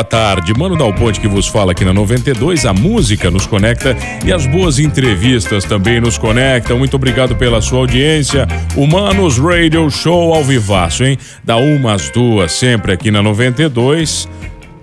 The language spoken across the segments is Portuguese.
Boa tarde, Mano Dal Ponte que vos fala aqui na 92. A música nos conecta e as boas entrevistas também nos conectam. Muito obrigado pela sua audiência. Humanos Radio Show ao vivaço, hein? Da uma às duas, sempre aqui na 92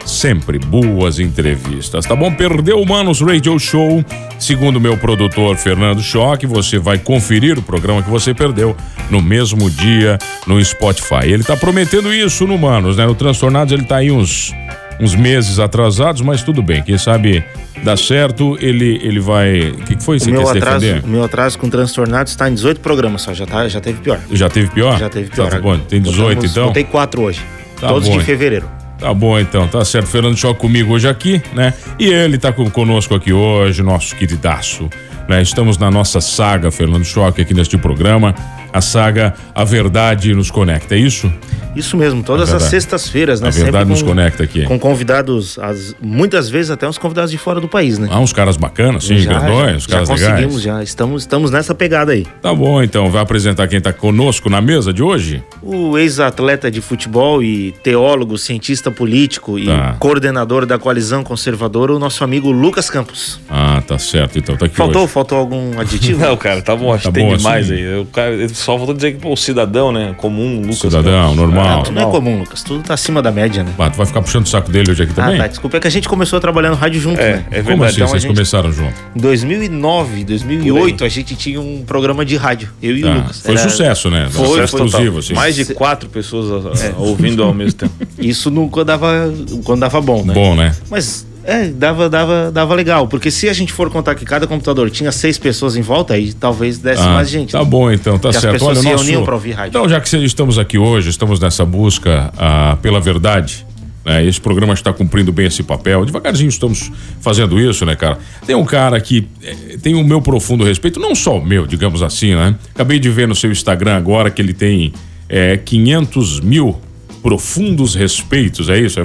sempre boas entrevistas, tá bom? Perdeu o Manos Radio Show, segundo meu produtor Fernando Schock, você vai conferir o programa que você perdeu no mesmo dia no Spotify. Ele tá prometendo isso no Manos, né? No Transtornados ele tá aí uns uns meses atrasados, mas tudo bem. Quem sabe dá certo, ele, ele vai. O que, que foi? Você meu atraso, defender? meu atraso com transtornados está em 18 programas só, já, tá, já teve pior. Já teve pior? Já teve pior. Tá bom, tem 18 Botamos, então? Tem quatro hoje. Tá todos bom. de fevereiro. Tá bom então, tá certo. Fernando Choque comigo hoje aqui, né? E ele tá conosco aqui hoje, nosso queridaço. Né? Estamos na nossa saga, Fernando Choque, aqui neste programa a saga A Verdade nos Conecta, é isso? Isso mesmo, todas as sextas-feiras, né? A Verdade com, nos Conecta aqui. Com convidados, as, muitas vezes até uns convidados de fora do país, né? Ah, uns caras bacanas, sim, já, grandões, já, caras já conseguimos, legais. já estamos, estamos nessa pegada aí. Tá bom, então, vai apresentar quem está conosco na mesa de hoje? O ex-atleta de futebol e teólogo, cientista político e tá. coordenador da coalizão conservadora, o nosso amigo Lucas Campos. Ah, tá certo, então tá aqui Faltou, hoje. faltou algum aditivo? Não, cara, tá bom, acho tá que tem bom, demais assim. aí. O cara, só faltou dizer que pô, o cidadão, né? Comum, Lucas. Cidadão, normal. Não, não é comum, Lucas. Tudo tá acima da média, né? Ah, tu vai ficar puxando o saco dele hoje aqui também? Ah, tá. Desculpa, é que a gente começou a trabalhar no rádio junto, é, né? É verdade. Como assim então, vocês gente... começaram junto? Em 2009, 2008, a gente tinha um programa de rádio. Eu e tá. o Lucas. Foi Era... sucesso, né? Foi, foi exclusivo, assim. Mais de quatro pessoas é. ouvindo ao mesmo tempo. Isso no, quando, dava, quando dava bom, né? Bom, né? Mas é, dava, dava, dava legal. Porque se a gente for contar que cada computador tinha seis pessoas em volta, aí talvez desse ah, mais gente. Tá né? bom, então, tá certo. As pessoas Olha, se nosso... para ouvir rádio. Então, já que estamos aqui hoje, estamos nessa busca ah, pela verdade. Né? Esse programa está cumprindo bem esse papel. Devagarzinho estamos fazendo isso, né, cara? Tem um cara que eh, tem o meu profundo respeito, não só o meu, digamos assim, né? Acabei de ver no seu Instagram agora que ele tem é, eh, 500 mil profundos respeitos, é isso?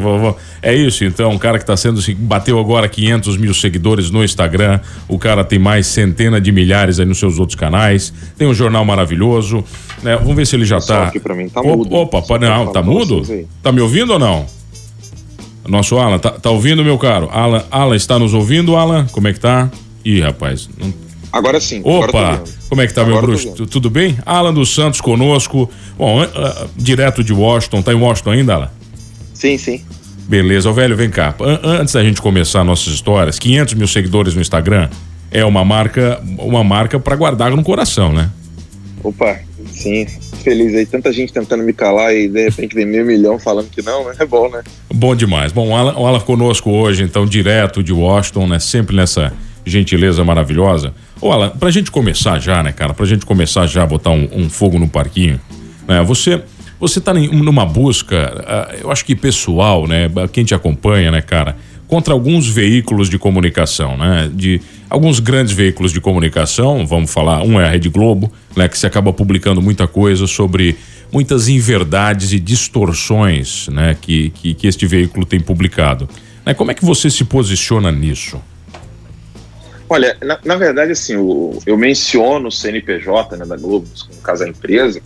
É isso, então, um cara que está sendo, assim, bateu agora 500 mil seguidores no Instagram, o cara tem mais centena de milhares aí nos seus outros canais, tem um jornal maravilhoso, né? Vamos ver se ele já está. Aqui pra mim tá mudo. Opa, pa, não, tá mudo? Tá me ouvindo ou não? Nosso Alan, tá, tá ouvindo, meu caro? Alan, Alan, está nos ouvindo, Alan? Como é que tá? Ih, rapaz, não Agora sim. Opa, agora como é que tá, agora meu bruxo? Tudo bem? Alan dos Santos conosco. Bom, uh, direto de Washington. Tá em Washington ainda, Alan? Sim, sim. Beleza, ô velho, vem cá. Antes da gente começar nossas histórias, 500 mil seguidores no Instagram é uma marca, uma marca para guardar no coração, né? Opa, sim, feliz aí. Tanta gente tentando me calar e de repente vem meio milhão falando que não, né? É bom, né? Bom demais. Bom, o Alan, o Alan conosco hoje, então, direto de Washington, né? Sempre nessa gentileza maravilhosa. Ô, Alan, pra gente começar já, né, cara? Pra gente começar já a botar um, um fogo no parquinho, né? Você, você tá numa busca, uh, eu acho que pessoal, né? Quem te acompanha, né, cara? Contra alguns veículos de comunicação, né? De alguns grandes veículos de comunicação, vamos falar, um é a Rede Globo, né? Que se acaba publicando muita coisa sobre muitas inverdades e distorções, né? Que, que, que este veículo tem publicado. Né? Como é que você se posiciona nisso? Olha, na, na verdade, assim, o, eu menciono o CNPJ né, da Globo, no caso a empresa,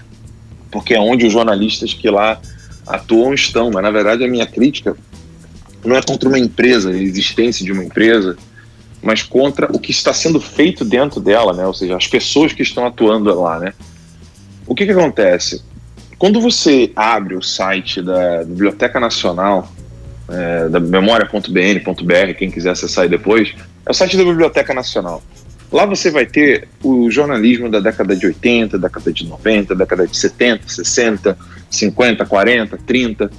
porque é onde os jornalistas que lá atuam estão, mas na verdade a minha crítica não é contra uma empresa, a existência de uma empresa, mas contra o que está sendo feito dentro dela, né? Ou seja, as pessoas que estão atuando lá, né? O que que acontece? Quando você abre o site da Biblioteca Nacional, é, da memória.bn.br, quem quiser acessar aí depois, é o site da Biblioteca Nacional. Lá você vai ter o jornalismo da década de 80, década de 90, década de 70, 60, 50, 40, 30.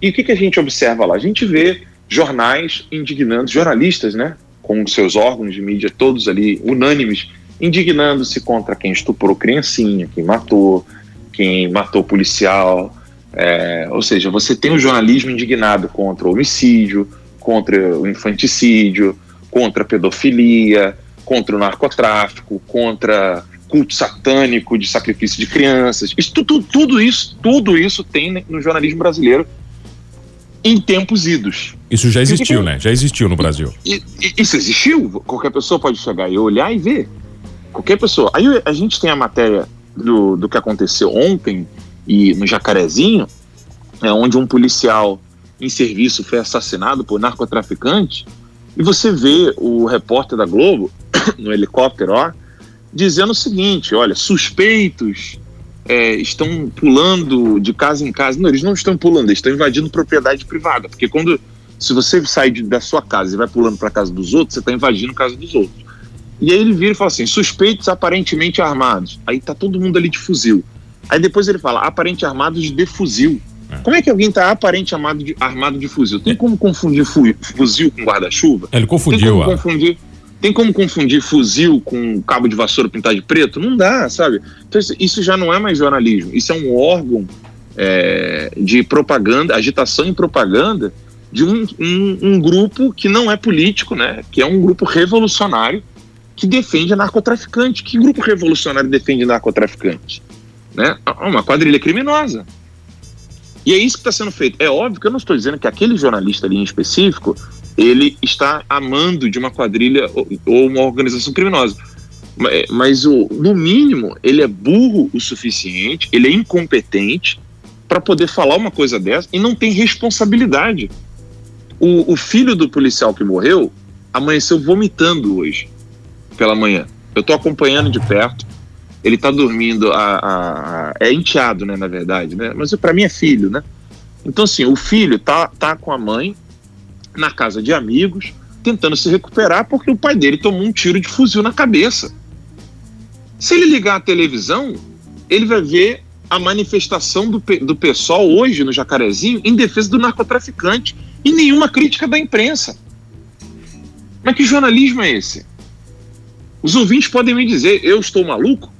E o que, que a gente observa lá? A gente vê jornais indignando, jornalistas, né, com seus órgãos de mídia todos ali unânimes, indignando-se contra quem estuprou criancinha, quem matou, quem matou policial. É, ou seja, você tem o jornalismo indignado contra o homicídio, contra o infanticídio, contra a pedofilia, contra o narcotráfico, contra culto satânico de sacrifício de crianças. Isso, tudo, tudo isso, tudo isso tem no jornalismo brasileiro em tempos idos. Isso já existiu, né? Já existiu no Brasil. Isso existiu? Qualquer pessoa pode chegar e olhar e ver. Qualquer pessoa. Aí a gente tem a matéria do, do que aconteceu ontem e no Jacarezinho, é, onde um policial em serviço foi assassinado por narcotraficante, e você vê o repórter da Globo, no helicóptero, ó, dizendo o seguinte: olha, suspeitos é, estão pulando de casa em casa. Não, eles não estão pulando, eles estão invadindo propriedade privada. Porque quando. Se você sai de, da sua casa e vai pulando para casa dos outros, você está invadindo a casa dos outros. E aí ele vira e fala assim: suspeitos aparentemente armados. Aí tá todo mundo ali de fuzil. Aí depois ele fala: aparente armados de fuzil. É. Como é que alguém está aparente armado de, armado de fuzil? Tem como confundir fuzil com guarda-chuva? Ele confundiu. Tem como confundir. Tem como confundir fuzil com cabo de vassoura pintado de preto? Não dá, sabe? Então, isso já não é mais jornalismo. Isso é um órgão é, de propaganda, agitação e propaganda de um, um, um, grupo que não é político, né? Que é um grupo revolucionário que defende narcotraficante. Que grupo revolucionário defende narcotraficante? Né? Uma quadrilha criminosa. E é isso que está sendo feito. É óbvio que eu não estou dizendo que aquele jornalista ali em específico ele está amando de uma quadrilha ou uma organização criminosa. Mas, o, no mínimo, ele é burro o suficiente, ele é incompetente para poder falar uma coisa dessa e não tem responsabilidade. O, o filho do policial que morreu amanheceu vomitando hoje, pela manhã. Eu estou acompanhando de perto. Ele está dormindo, a, a, a, é enteado, né, na verdade, né? Mas para mim é filho, né? Então, assim, o filho tá, tá com a mãe, na casa de amigos, tentando se recuperar porque o pai dele tomou um tiro de fuzil na cabeça. Se ele ligar a televisão, ele vai ver a manifestação do, do pessoal hoje no Jacarezinho em defesa do narcotraficante e nenhuma crítica da imprensa. Mas que jornalismo é esse? Os ouvintes podem me dizer, eu estou maluco?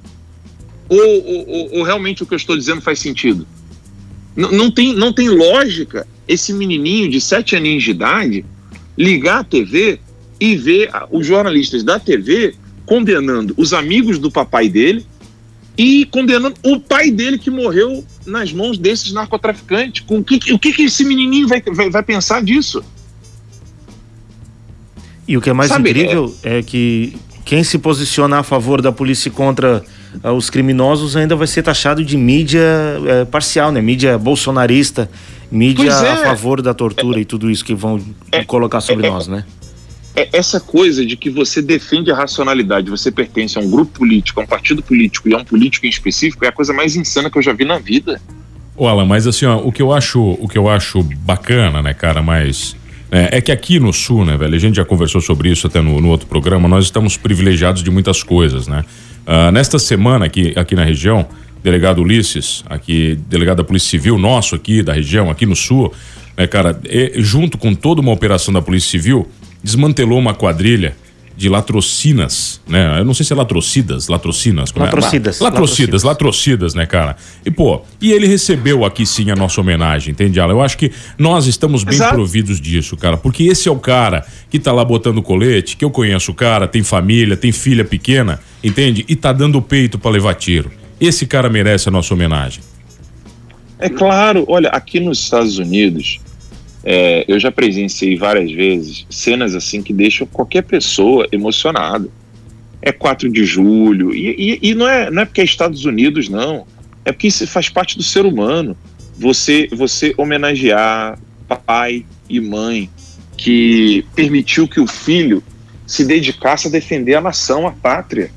Ou, ou, ou realmente o que eu estou dizendo faz sentido? N não, tem, não tem lógica esse menininho de sete aninhos de idade ligar a TV e ver os jornalistas da TV condenando os amigos do papai dele e condenando o pai dele que morreu nas mãos desses narcotraficantes. Com o que, o que, que esse menininho vai, vai, vai pensar disso? E o que é mais Sabe, incrível é... é que quem se posiciona a favor da polícia contra os criminosos ainda vai ser taxado de mídia uh, parcial, né? Mídia bolsonarista, mídia é. a favor da tortura é, e tudo isso que vão é, colocar sobre é, nós, né? É essa coisa de que você defende a racionalidade, você pertence a um grupo político, a um partido político e a um político em específico, é a coisa mais insana que eu já vi na vida. Ô Alan, mas assim, ó, o que eu acho, o que eu acho bacana, né, cara, mas é, é, que aqui no Sul, né, velho, a gente já conversou sobre isso até no, no outro programa, nós estamos privilegiados de muitas coisas, né? Uh, nesta semana aqui, aqui na região, delegado Ulisses, aqui, delegado da Polícia Civil, nosso aqui da região, aqui no sul, né, cara, e, junto com toda uma operação da Polícia Civil, desmantelou uma quadrilha de latrocinas, né? Eu não sei se é latrocidas, latrocinas. Como latrocidas, é? latrocidas. Latrocidas, latrocidas, né, cara? E, pô, e ele recebeu aqui sim a nossa homenagem, entende, Alan? Eu acho que nós estamos bem Exato. providos disso, cara, porque esse é o cara que tá lá botando colete, que eu conheço o cara, tem família, tem filha pequena, entende? E tá dando peito para levar tiro. Esse cara merece a nossa homenagem. É claro, olha, aqui nos Estados Unidos, é, eu já presenciei várias vezes cenas assim que deixam qualquer pessoa emocionada. É 4 de julho, e, e, e, não, é, não é porque é Estados Unidos, não. É porque isso faz parte do ser humano. Você, você homenagear pai e mãe que permitiu que o filho se dedicasse a defender a nação, a pátria.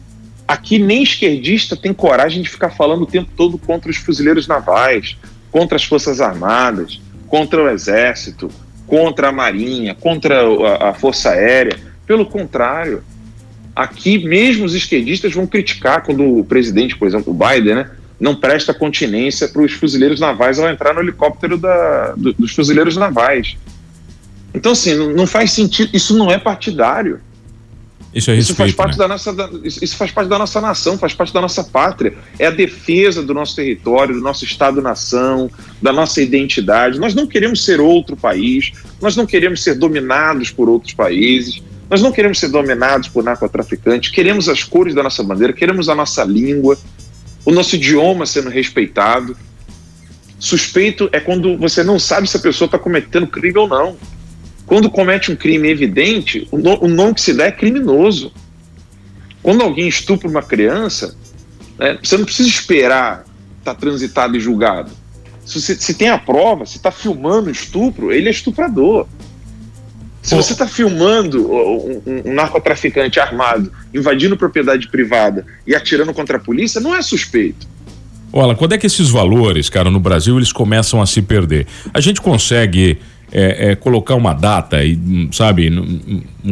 Aqui nem esquerdista tem coragem de ficar falando o tempo todo contra os fuzileiros navais, contra as Forças Armadas, contra o Exército, contra a Marinha, contra a, Força Aérea. Pelo contrário, Aqui, mesmo os esquerdistas vão criticar quando o presidente, por exemplo, o Biden, né, não presta continência para os fuzileiros navais ao entrar no helicóptero da, do, dos fuzileiros navais. Então, assim, não, faz sentido. Isso não é partidário. Isso, é respeito, isso faz parte né? da nossa, da, isso faz parte da nossa nação, faz parte da nossa pátria. É a defesa do nosso território, do nosso Estado-nação, da nossa identidade. Nós não queremos ser outro país, nós não queremos ser dominados por outros países. Nós não queremos ser dominados por narcotraficantes, queremos as cores da nossa bandeira, queremos a nossa língua, o nosso idioma sendo respeitado. Suspeito é quando você não sabe se a pessoa está cometendo crime ou não. Quando comete um crime evidente, o, nome que se dá é criminoso. Quando alguém estupra uma criança, né, você não precisa esperar estar tá transitado e julgado. Se, você, se tem a prova, se está filmando o estupro, ele é estuprador. Se você está filmando um, um, narcotraficante armado invadindo propriedade privada e atirando contra a polícia, não é suspeito. Olha, quando é que esses valores, cara, no Brasil, eles começam a se perder? A gente consegue é, é, colocar uma data e, hum, sabe,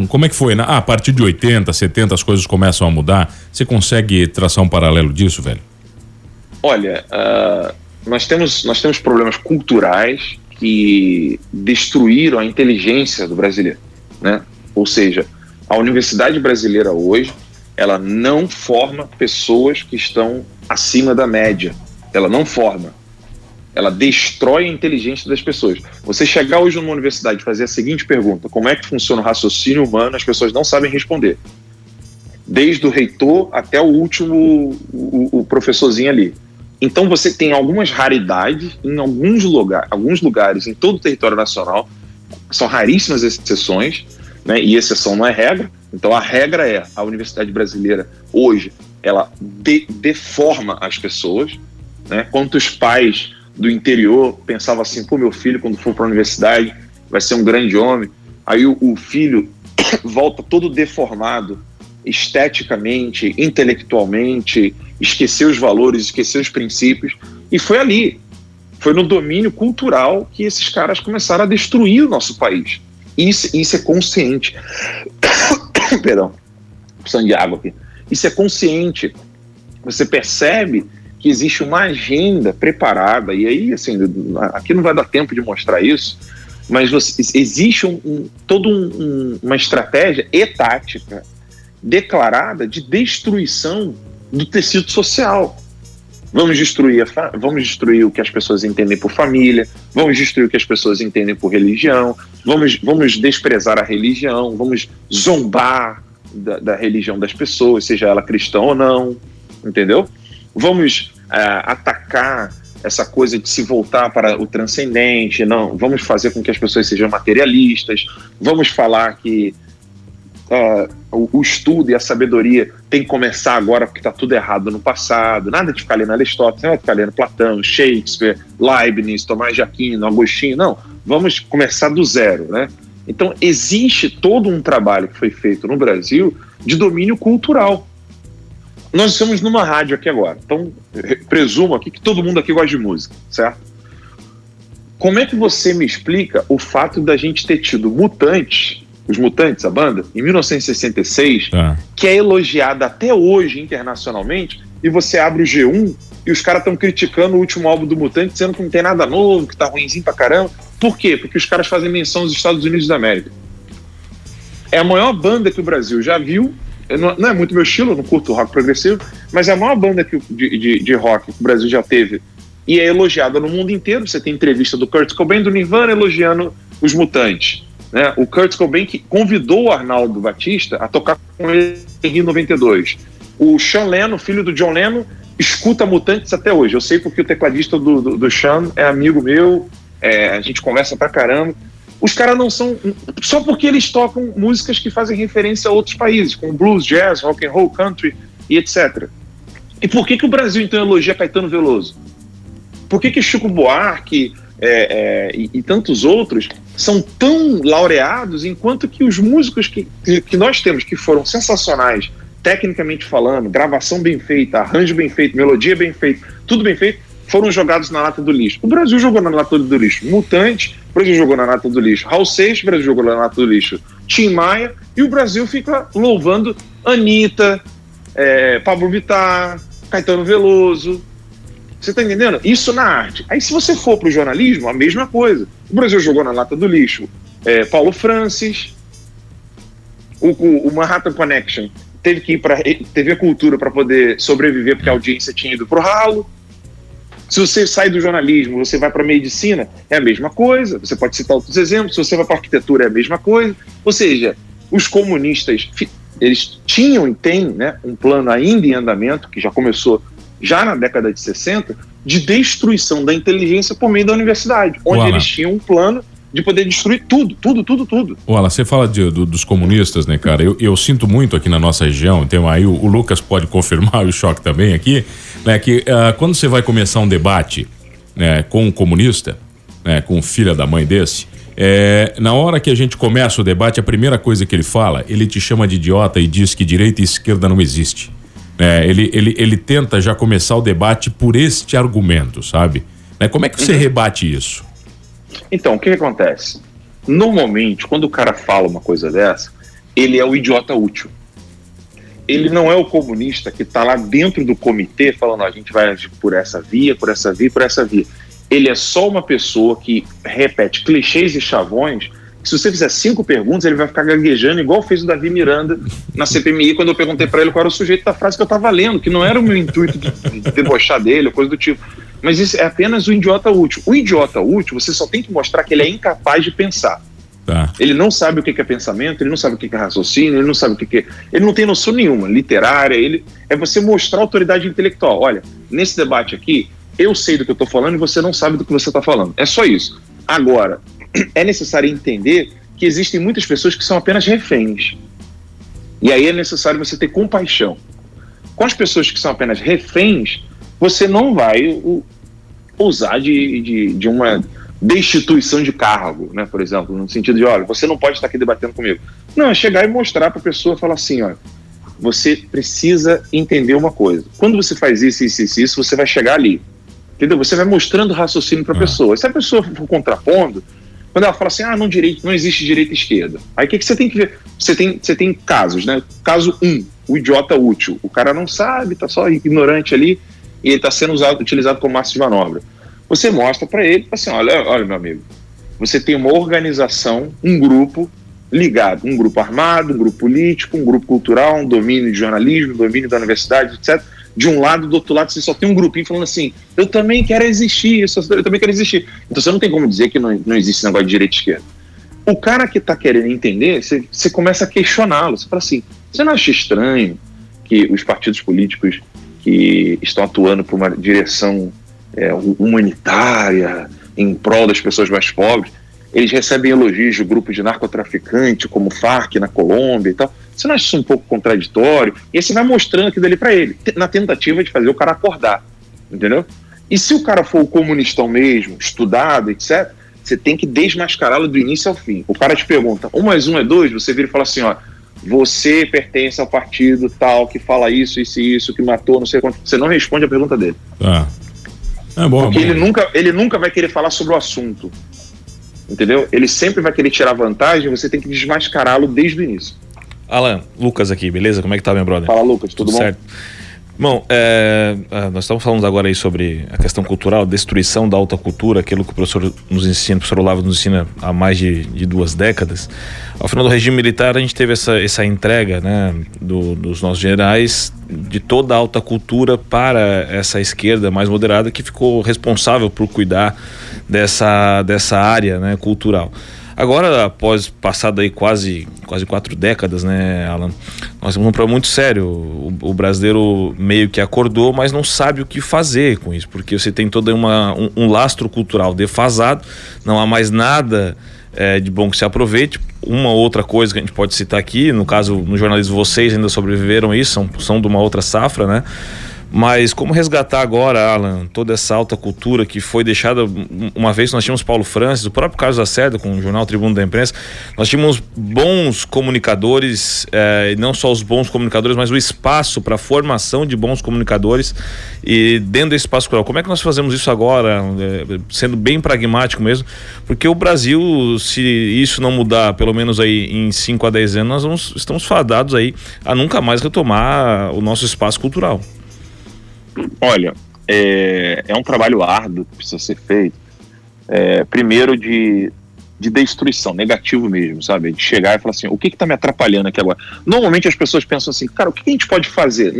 como é que foi? Ah, a partir de 80, 70 as coisas começam a mudar. Você consegue traçar um paralelo disso, velho? Olha, uh, nós, temos, nós temos problemas culturais que destruíram a inteligência do brasileiro, né? Ou seja, a universidade brasileira hoje, ela não forma pessoas que estão acima da média. Ela não forma. Ela destrói a inteligência das pessoas. Você chegar hoje numa universidade e fazer a seguinte pergunta: como é que funciona o raciocínio humano? As pessoas não sabem responder. Desde o reitor até o último o, o professorzinho ali. Então você tem algumas raridades em alguns, lugar, alguns lugares em todo o território nacional, são raríssimas exceções, né, e exceção não é regra. Então a regra é a universidade brasileira hoje ela de, deforma as pessoas. Né? Quantos pais do interior pensavam assim, pô, meu filho quando for para a universidade vai ser um grande homem. Aí o, o filho volta todo deformado, esteticamente, intelectualmente, esqueceu os valores, esqueceu os princípios, e foi ali, foi no domínio cultural que esses caras começaram a destruir o nosso país. Isso, isso é consciente. Perdão, precisando de água aqui. Isso é consciente. Você percebe que existe uma agenda preparada, e aí, assim, aqui não vai dar tempo de mostrar isso, mas você, existe um, um toda um, uma estratégia e tática declarada de destruição do tecido social. Vamos destruir, vamos destruir o que as pessoas entendem por família, vamos destruir o que as pessoas entendem por religião, vamos, vamos desprezar a religião, vamos zombar da, da religião das pessoas, seja ela cristã ou não, entendeu? Vamos uh, atacar essa coisa de se voltar para o transcendente, não, vamos fazer com que as pessoas sejam materialistas, vamos falar que uh, o, o, estudo e a sabedoria tem que começar agora porque está tudo errado no passado. Nada de ficar lendo Aristóteles, não vai ficar lendo Platão, Shakespeare, Leibniz, Tomás de Aquino, Agostinho. Não, vamos começar do zero, né? Então, existe todo um trabalho que foi feito no Brasil de domínio cultural. Nós estamos numa rádio aqui agora, então presumo aqui que todo mundo aqui gosta de música, certo? Como é que você me explica o fato da gente ter tido mutantes os Mutantes, a banda, em 1966, tá. que é elogiada até hoje internacionalmente, e você abre o G1 e os caras estão criticando o último álbum do Mutante, dizendo que não tem nada novo, que tá ruimzinho pra caramba. Por quê? Porque os caras fazem menção aos Estados Unidos da América. É a maior banda que o Brasil já viu. Não é muito meu estilo, não curto rock progressivo, mas é a maior banda que, de, de, de rock que o Brasil já teve e é elogiada no mundo inteiro. Você tem entrevista do Kurt Cobain do Nirvana elogiando os Mutantes. Né? O Kurt Cobain que convidou o Arnaldo Batista a tocar com ele em Rio 92. O Sean Lennon, filho do John Lennon, escuta Mutantes até hoje. Eu sei porque o tecladista do, do, do Sean é amigo meu, é, a gente conversa pra caramba. Os caras não são. Só porque eles tocam músicas que fazem referência a outros países, como blues, jazz, rock and roll, country e etc. E por que, que o Brasil então elogia Caetano Veloso? Por que, que Chico Buarque é, é, e, e tantos outros são tão laureados, enquanto que os músicos que, que nós temos, que foram sensacionais, tecnicamente falando, gravação bem feita, arranjo bem feito, melodia bem feita, tudo bem feito, foram jogados na lata do lixo. O Brasil jogou na lata do lixo. Mutante, o Brasil jogou na lata do lixo. Raul Seixas, o Brasil jogou na lata do lixo. Tim Maia, e o Brasil fica louvando Anitta, é, Pablo Vittar, Caetano Veloso. Você tá entendendo? Isso na arte. Aí, se você for pro jornalismo, a mesma coisa. O Brasil jogou na lata do lixo é, Paulo Francis, o, o, o, Manhattan Connection teve que ir para TV Cultura para poder sobreviver, porque a audiência tinha ido pro ralo. Se você sai do jornalismo, você vai para medicina, é a mesma coisa. Você pode citar outros exemplos. Se você vai para arquitetura, é a mesma coisa. Ou seja, os comunistas eles tinham e têm né, um plano ainda em andamento, que já começou já na década de 60, de destruição da inteligência por meio da universidade, onde eles tinham um plano de poder destruir tudo, tudo, tudo, tudo. Olha, você fala de, do, dos comunistas, né, cara? Eu, eu, sinto muito aqui na nossa região, tem aí o, o Lucas pode confirmar o choque também aqui, né? Que uh, quando você vai começar um debate né, com um comunista, né, com um filho da mãe desse, é, na hora que a gente começa o debate, a primeira coisa que ele fala, ele te chama de idiota e diz que direita e esquerda não existe. É, ele, ele, ele tenta já começar o debate por este argumento, sabe? Né, como é que você uhum. rebate isso? Então, o que, que acontece? Normalmente, quando o cara fala uma coisa dessa, ele é o idiota útil. Ele não é o comunista que está lá dentro do comitê falando, a gente vai por essa via, por essa via, por essa via. Ele é só uma pessoa que repete clichês e chavões. Se você fizer cinco perguntas, ele vai ficar gaguejando, igual fez o Davi Miranda na CPMI, quando eu perguntei para ele qual era o sujeito da frase que eu estava lendo, que não era o meu intuito de debochar dele, ou coisa do tipo. Mas isso é apenas o idiota útil. O idiota útil, você só tem que mostrar que ele é incapaz de pensar. Tá. Ele não sabe o que é pensamento, ele não sabe o que é raciocínio, ele não sabe o que é. Ele não tem noção nenhuma, literária. Ele é você mostrar autoridade intelectual. Olha, nesse debate aqui, eu sei do que eu estou falando e você não sabe do que você está falando. É só isso. Agora, é necessário entender que existem muitas pessoas que são apenas reféns. E aí é necessário você ter compaixão. Com as pessoas que são apenas reféns, você não vai usar de, de, de uma destituição de cargo, né? Por exemplo, no sentido de, olha, você não pode estar aqui debatendo comigo. Não, é chegar e mostrar para a pessoa, falar assim, olha, você precisa entender uma coisa. Quando você faz isso, isso, isso, isso, você vai chegar ali. Entendeu? Você vai mostrando raciocínio para a ah. pessoa. Se a pessoa for contrapondo, quando ela fala assim, ah, não, direito, não existe direita e esquerda. Aí o que, que você tem que ver? Você tem, você tem casos, né? Caso 1, um, o idiota útil. O cara não sabe, tá só ignorante ali, e ele está sendo usado, utilizado como massa de manobra. Você mostra para ele, assim, olha, olha, meu amigo, você tem uma organização, um grupo ligado, um grupo armado, um grupo político, um grupo cultural, um domínio de jornalismo, um domínio da universidade, etc. De um lado, do outro lado, você só tem um grupinho falando assim, eu também quero existir, eu também quero existir. Então você não tem como dizer que não, não existe esse negócio de direita e esquerda. O cara que está querendo entender, você, você começa a questioná-lo. Você fala assim, você não acha estranho que os partidos políticos que estão atuando por uma direção é, humanitária em prol das pessoas mais pobres, eles recebem elogios de grupos de narcotraficante, como Farc na Colômbia e tal. Você não acha isso um pouco contraditório? E aí você vai mostrando aquilo ali para ele, na tentativa de fazer o cara acordar, entendeu? E se o cara for o comunistão mesmo, estudado, etc., você tem que desmascará-lo do início ao fim. O cara te pergunta, um mais um é dois, você vira e fala assim, ó, você pertence ao partido tal que fala isso, isso e isso, que matou, não sei quanto. Você não responde a pergunta dele. Tá. É bom, Porque bom. Ele, nunca, ele nunca vai querer falar sobre o assunto. Entendeu? Ele sempre vai querer tirar vantagem, você tem que desmascará-lo desde o início. Alan, Lucas aqui, beleza? Como é que tá, meu brother? Fala, Lucas, tudo, tudo bom? Certo. Bom, é, é, nós estamos falando agora aí sobre a questão cultural, destruição da alta cultura, aquilo que o professor nos ensina, o professor Olavo nos ensina há mais de, de duas décadas. Ao final do regime militar, a gente teve essa, essa entrega né, do, dos nossos generais de toda a alta cultura para essa esquerda mais moderada que ficou responsável por cuidar dessa, dessa área né, cultural. Agora, após passado aí quase, quase quatro décadas, né, Alan, nós temos um problema muito sério. O, o, brasileiro meio que acordou, mas não sabe o que fazer com isso, porque você tem todo uma, um, um lastro cultural defasado, não há mais nada é, de bom que se aproveite. Uma outra coisa que a gente pode citar aqui, no caso, no jornalismo, vocês ainda sobreviveram isso, são, são de uma outra safra, né? Mas como resgatar agora, Alan, toda essa alta cultura que foi deixada. Uma vez nós tínhamos Paulo Francis, o próprio Carlos Lacerda, com o jornal Tribuno da Imprensa, nós tínhamos bons comunicadores, eh, não só os bons comunicadores, mas o espaço para formação de bons comunicadores. E dentro desse espaço cultural, como é que nós fazemos isso agora, eh, sendo bem pragmático mesmo? Porque o Brasil, se isso não mudar, pelo menos aí em 5 a 10 anos, nós vamos, estamos fadados aí a nunca mais retomar o nosso espaço cultural. Olha, é, é um trabalho árduo que precisa ser feito. É, primeiro de, de destruição, negativo mesmo, sabe? De chegar e falar assim, o que está me atrapalhando aqui agora? Normalmente as pessoas pensam assim, cara, o que a gente pode fazer?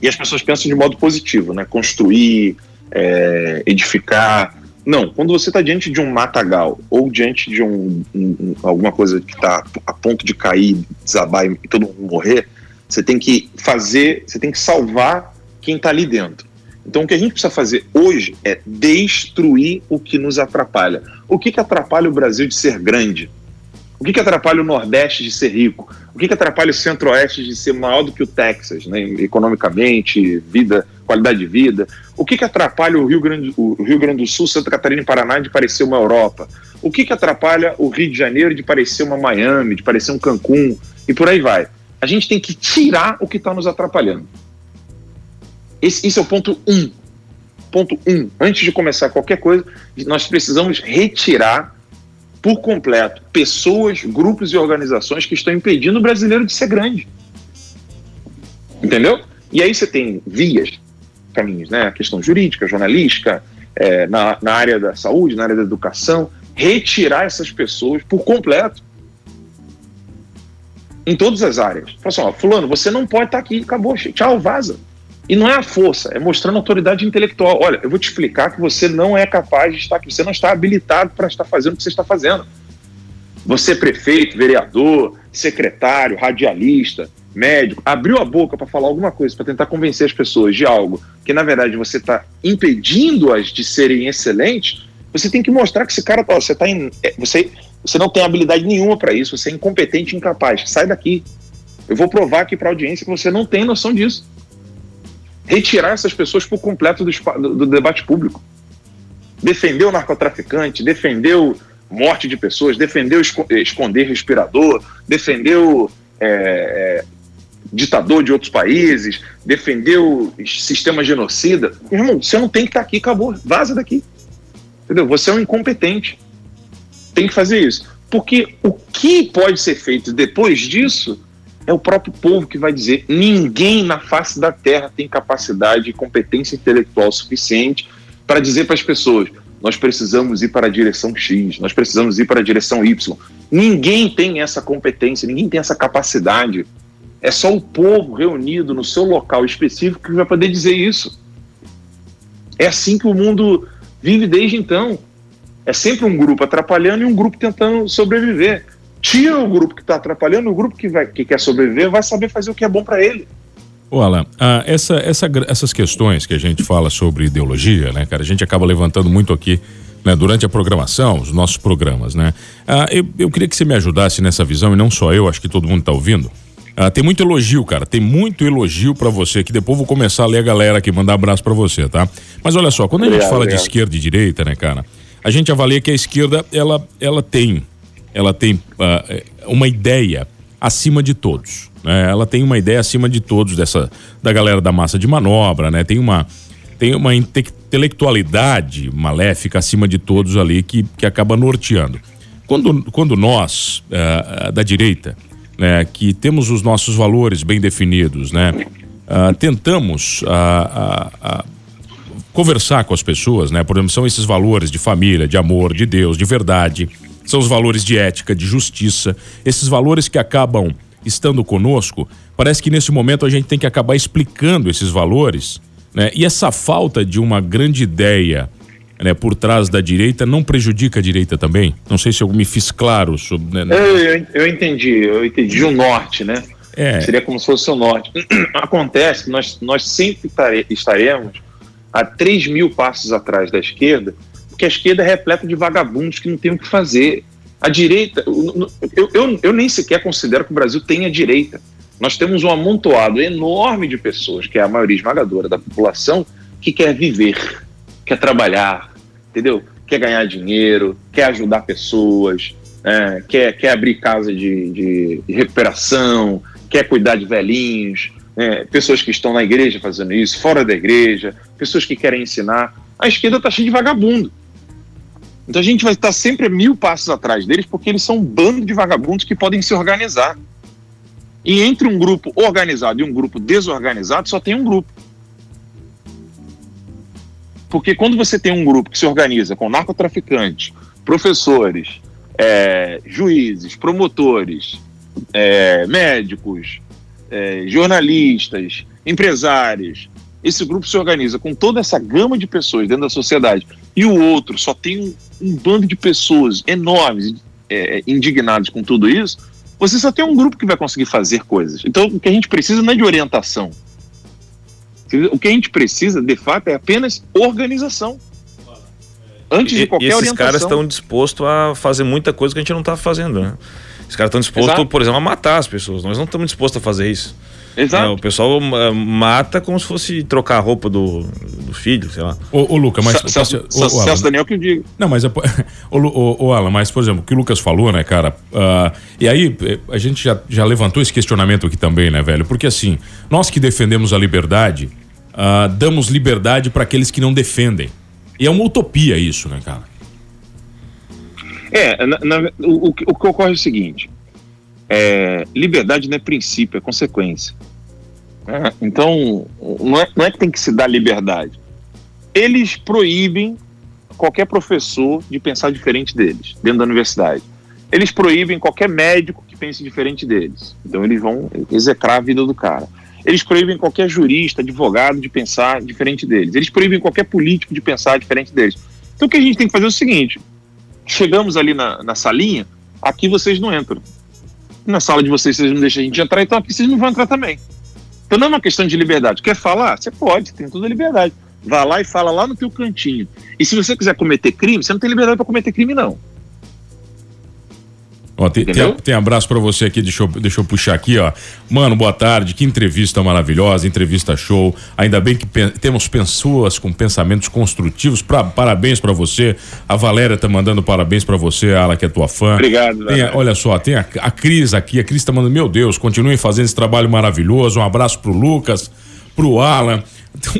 E as pessoas pensam de modo positivo, né? Construir, é, edificar. Não, quando você está diante de um matagal ou diante de um, um alguma coisa que está a ponto de cair, desabar e todo mundo morrer, você tem que fazer, você tem que salvar quem está ali dentro. Então, o que a gente precisa fazer hoje é destruir o que nos atrapalha. O que, que atrapalha o Brasil de ser grande? O que, que atrapalha o Nordeste de ser rico? O que, que atrapalha o Centro-Oeste de ser maior do que o Texas, né? economicamente, vida, qualidade de vida? O que, que atrapalha o Rio, Grande, o Rio Grande do Sul, Santa Catarina e Paraná de parecer uma Europa? O que, que atrapalha o Rio de Janeiro de parecer uma Miami, de parecer um Cancún? E por aí vai. A gente tem que tirar o que está nos atrapalhando. Esse, esse é o ponto um. Ponto um. Antes de começar qualquer coisa, nós precisamos retirar por completo pessoas, grupos e organizações que estão impedindo o brasileiro de ser grande. Entendeu? E aí você tem vias, caminhos, né? A questão jurídica, jornalística, é, na, na área da saúde, na área da educação, retirar essas pessoas por completo. Em todas as áreas. Fala assim, ó, fulano, você não pode estar aqui, acabou, tchau, vaza. E não é a força, é mostrando autoridade intelectual. Olha, eu vou te explicar que você não é capaz de estar aqui, você não está habilitado para estar fazendo o que você está fazendo. Você, prefeito, vereador, secretário, radialista, médico, abriu a boca para falar alguma coisa, para tentar convencer as pessoas de algo que, na verdade, você está impedindo-as de serem excelentes, você tem que mostrar que esse cara, ó, você, tá in, é, você, você não tem habilidade nenhuma para isso, você é incompetente incapaz. Sai daqui. Eu vou provar aqui para a audiência que você não tem noção disso retirar essas pessoas por completo do, do, debate público. Defendeu o narcotraficante, defendeu morte de pessoas, defendeu esconder respirador, defendeu é, ditador de outros países, defendeu sistema genocida. Irmão, você não tem que estar aqui, acabou, vaza daqui. Entendeu? Você é um incompetente. Tem que fazer isso. Porque o que pode ser feito depois disso é o próprio povo que vai dizer: ninguém na face da terra tem capacidade e competência intelectual suficiente para dizer para as pessoas: nós precisamos ir para a direção X, nós precisamos ir para a direção Y. Ninguém tem essa competência, ninguém tem essa capacidade. É só o povo reunido no seu local específico que vai poder dizer isso. É assim que o mundo vive desde então. É sempre um grupo atrapalhando e um grupo tentando sobreviver tira o grupo que está atrapalhando, o grupo que, vai, que quer sobreviver vai saber fazer o que é bom para ele. Ô Alan, ah, essa, essa, essas questões que a gente fala sobre ideologia, né, cara, a gente acaba levantando muito aqui né, durante a programação, os nossos programas, né? Ah, eu, eu queria que você me ajudasse nessa visão, e não só eu, acho que todo mundo está ouvindo. Ah, tem muito elogio, cara, tem muito elogio para você, que depois vou começar a ler a galera aqui, mandar abraço para você, tá? Mas olha só, quando a gente fala de esquerda e direita, né, cara, a gente avalia que a esquerda, ela, ela tem ela tem uh, uma ideia acima de todos. Né? Ela tem uma ideia acima de todos dessa da galera da massa de manobra, né? Tem uma tem uma intelectualidade maléfica acima de todos ali que, que acaba norteando. Quando, quando nós, uh, da direita, né, que temos os nossos valores bem definidos, né, uh, tentamos uh, conversar com as pessoas, né, por exemplo, são esses valores de família, de amor, de Deus, de verdade, são os valores de ética, de justiça, esses valores que acabam estando conosco. Parece que nesse momento a gente tem que acabar explicando esses valores, né? E essa falta de uma grande ideia né, por trás da direita não prejudica a direita também? Não sei se eu me fiz claro sobre. Né? Eu, eu, entendi, eu entendi o norte, né? É. Seria como se fosse o norte. Acontece que nós, nós sempre estaremos a 3 mil passos atrás da esquerda porque a esquerda é repleta de vagabundos que não tem o que fazer. A direita, eu, eu, eu nem sequer considero que o Brasil tenha direita. Nós temos um amontoado enorme de pessoas, que é a maioria esmagadora da população, que quer viver, quer trabalhar, entendeu? Quer ganhar dinheiro, quer ajudar pessoas, é, quer, quer abrir casa de, de, de, recuperação, quer cuidar de velhinhos, é, pessoas que estão na igreja fazendo isso, fora da igreja, pessoas que querem ensinar. A esquerda está cheia de vagabundo. Então a gente vai estar sempre mil passos atrás deles, porque eles são um bando de vagabundos que podem se organizar. E entre um grupo organizado e um grupo desorganizado, só tem um grupo. Porque quando você tem um grupo que se organiza com narcotraficantes, professores, é, juízes, promotores, é, médicos, é, jornalistas, empresários, esse grupo se organiza com toda essa gama de pessoas dentro da sociedade e o outro só tem um, um bando de pessoas enormes, é, indignados com tudo isso, você só tem um grupo que vai conseguir fazer coisas. Então, o que a gente precisa não é de orientação. O que a gente precisa, de fato, é apenas organização. Antes de qualquer e esses orientação. caras estão dispostos a fazer muita coisa que a gente não está fazendo, né? Os caras estão dispostos, Exato. por exemplo, a matar as pessoas. Nós não estamos dispostos a fazer isso. Exato. É, o pessoal uh, mata como se fosse trocar a roupa do, do filho, sei lá. Ô, ô Luca, mas. Celso, o, Celso Daniel que diga. Não, mas. Ô, ô, ô, Alan, mas, por exemplo, o que o Lucas falou, né, cara? Uh, e aí, eh, a gente já, já levantou esse questionamento aqui também, né, velho? Porque assim, nós que defendemos a liberdade, uh, damos liberdade para aqueles que não defendem. E é uma utopia isso, né, cara? É, na, na, o, o, que ocorre é o seguinte: é, liberdade não é princípio, é consequência. É, então, não é, não é que tem que se dar liberdade. Eles proíbem qualquer professor de pensar diferente deles, dentro da universidade. Eles proíbem qualquer médico que pense diferente deles. Então, eles vão execrar a vida do cara. Eles proíbem qualquer jurista, advogado de pensar diferente deles. Eles proíbem qualquer político de pensar diferente deles. Então, o que a gente tem que fazer é o seguinte: chegamos ali na, na salinha, aqui vocês não entram. Na sala de vocês, vocês não deixam a gente entrar, então aqui vocês não vão entrar também. Então não é uma questão de liberdade. Quer falar? Você pode, tem toda a liberdade. Vá lá e fala lá no teu cantinho. E se você quiser cometer crime, você não tem liberdade para cometer crime, não. Ó, tem, tem, tem, abraço para você aqui, deixa eu, deixa eu puxar aqui, ó. Mano, boa tarde, que entrevista maravilhosa, entrevista show. Ainda bem que temos pessoas com pensamentos construtivos. Pra, parabéns para você. A Valéria tá mandando parabéns para você, Ala, que é tua fã. Obrigado, tem, Olha só, tem a, a Cris aqui, a Cris tá mandando, meu Deus, continuem fazendo esse trabalho maravilhoso. Um abraço pro Lucas, pro Alan.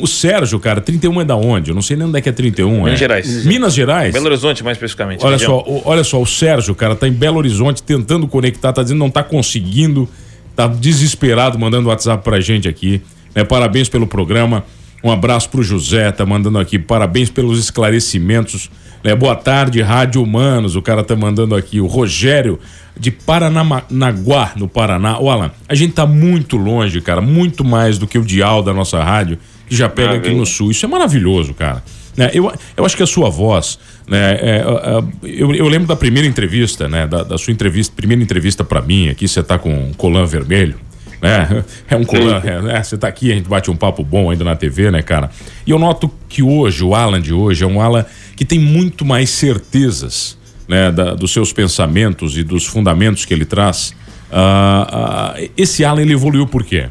O Sérgio, cara, 31 é da onde? Eu não sei nem onde é que é 31. Minas é. Gerais. Minas Gerais? Belo Horizonte, mais especificamente. Olha só, o, olha só, o Sérgio, cara, tá em Belo Horizonte tentando conectar, tá dizendo que não tá conseguindo, tá desesperado, mandando WhatsApp pra gente aqui. Né? Parabéns pelo programa. Um abraço pro José, tá mandando aqui. Parabéns pelos esclarecimentos. Né? Boa tarde, Rádio Humanos. O cara tá mandando aqui. O Rogério de Paranaguá, no Paraná. Alan, a gente tá muito longe, cara. Muito mais do que o dial da nossa rádio que já pega aqui no sul. Isso é maravilhoso, cara. Né? Eu, eu acho que a sua voz, né? É, é, é eu, eu lembro da primeira entrevista, né? Da, da sua entrevista, primeira entrevista para mim aqui, você tá com um colã vermelho. Né? É um colã, é, né? Você tá aqui, a gente bate um papo bom ainda na TV, né, cara? E eu noto que hoje, o Alan de hoje, é um Alan que tem muito mais certezas né, da, dos seus pensamentos e dos fundamentos que ele traz. Uh, uh, esse Alan ele evoluiu por quê?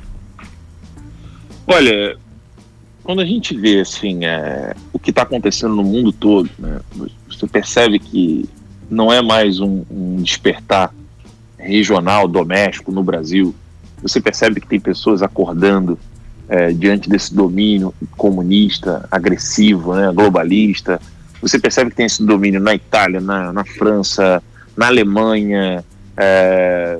Olha, quando a gente vê assim é, o que está acontecendo no mundo todo, né, você percebe que não é mais um, um, despertar regional, doméstico no Brasil. Você percebe que tem pessoas acordando é, diante desse domínio comunista, agressivo, né, globalista. Você percebe que tem esse domínio na Itália, na, na França, na Alemanha, é,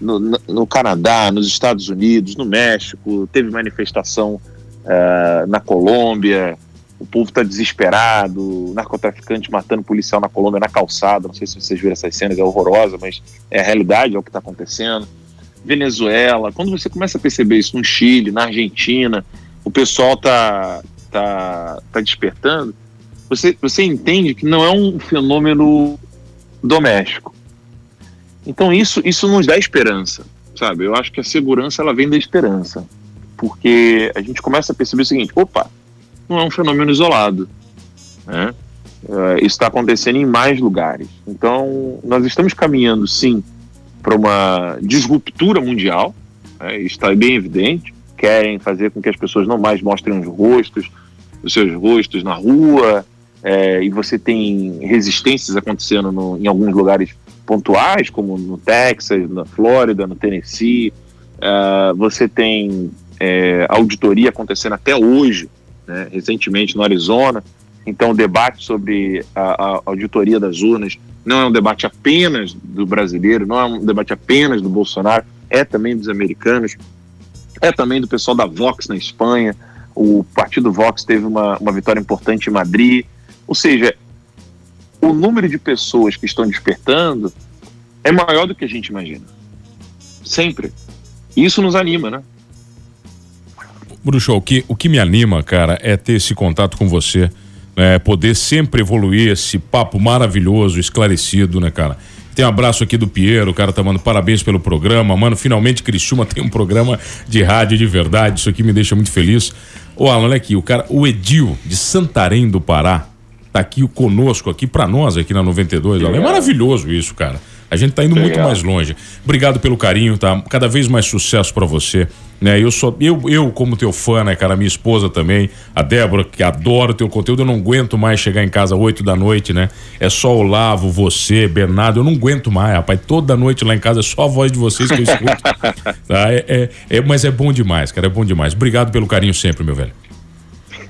no, no, Canadá, nos Estados Unidos, no México. Teve manifestação uh, na Colômbia, o povo está desesperado, narcotraficante matando policial na Colômbia na calçada, não sei se vocês viram essas cenas, é horrorosa, mas é a realidade, é o que está acontecendo. Venezuela, quando você começa a perceber isso no Chile, na Argentina, o pessoal está tá, tá despertando, você, você entende que não é um fenômeno doméstico. Então isso, isso nos dá esperança, sabe? Eu acho que a segurança ela vem da esperança porque a gente começa a perceber o seguinte: opa, não é um fenômeno isolado. Né? Uh, isso está acontecendo em mais lugares. Então, nós estamos caminhando, sim, para uma disruptura mundial. é, está bem evidente, querem fazer com que as pessoas não mais mostrem os rostos, os seus rostos na rua, é, e você tem resistências acontecendo no, em alguns lugares pontuais, como no Texas, na Flórida, no Tennessee. Uh, você tem é, auditoria acontecendo até hoje, né, recentemente no Arizona. Então, o debate sobre a, a, auditoria das urnas não é um debate apenas do brasileiro, não é um debate apenas do Bolsonaro, é também dos americanos, é também do pessoal da Vox na Espanha. O partido Vox teve uma, uma vitória importante em Madrid. Ou seja, o número de pessoas que estão despertando é maior do que a gente imagina. Sempre. Isso nos anima, né? Bruxo, o que, o que me anima, cara, é ter esse contato com você, né? poder sempre evoluir esse papo maravilhoso, esclarecido, né, cara? Tem um abraço aqui do Piero, o cara tá mandando parabéns pelo programa. Mano, finalmente Criciúma tem um programa de rádio de verdade. Isso aqui me deixa muito feliz. Ô, Alan, olha aqui, o cara, o Edil de Santarém do Pará, tá aqui conosco aqui para nós aqui na 92. Alan. É maravilhoso isso, cara. A gente tá indo Legal. muito mais longe. Obrigado pelo carinho, tá? Cada vez mais sucesso para você. Né? Eu sou eu, eu como teu fã, né, cara, minha esposa também, a Débora, que adora o teu conteúdo, eu não aguento mais chegar em casa oito da noite, né? É só o Lavo, você, Bernardo, eu não aguento mais, rapaz. Toda noite lá em casa é só a voz de vocês que eu escuto. tá? É, é, é, mas é bom demais, cara, é bom demais. Obrigado pelo carinho sempre, meu velho.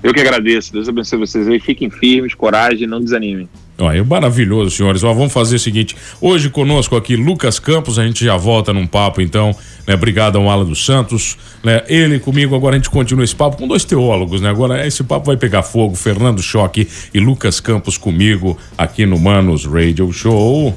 Eu que agradeço. Deus abençoe vocês aí. Fiquem firmes, coragem, não desanimem. Olha, maravilhoso, senhores. Ó, vamos fazer o seguinte: hoje conosco aqui, Lucas Campos, a gente já volta num papo, então, né? Obrigado ao Ala dos Santos, né? Ele comigo, agora a gente continua esse papo com dois teólogos, né? Agora esse papo vai pegar fogo. Fernando Choque e Lucas Campos comigo aqui no Manos Radio Show.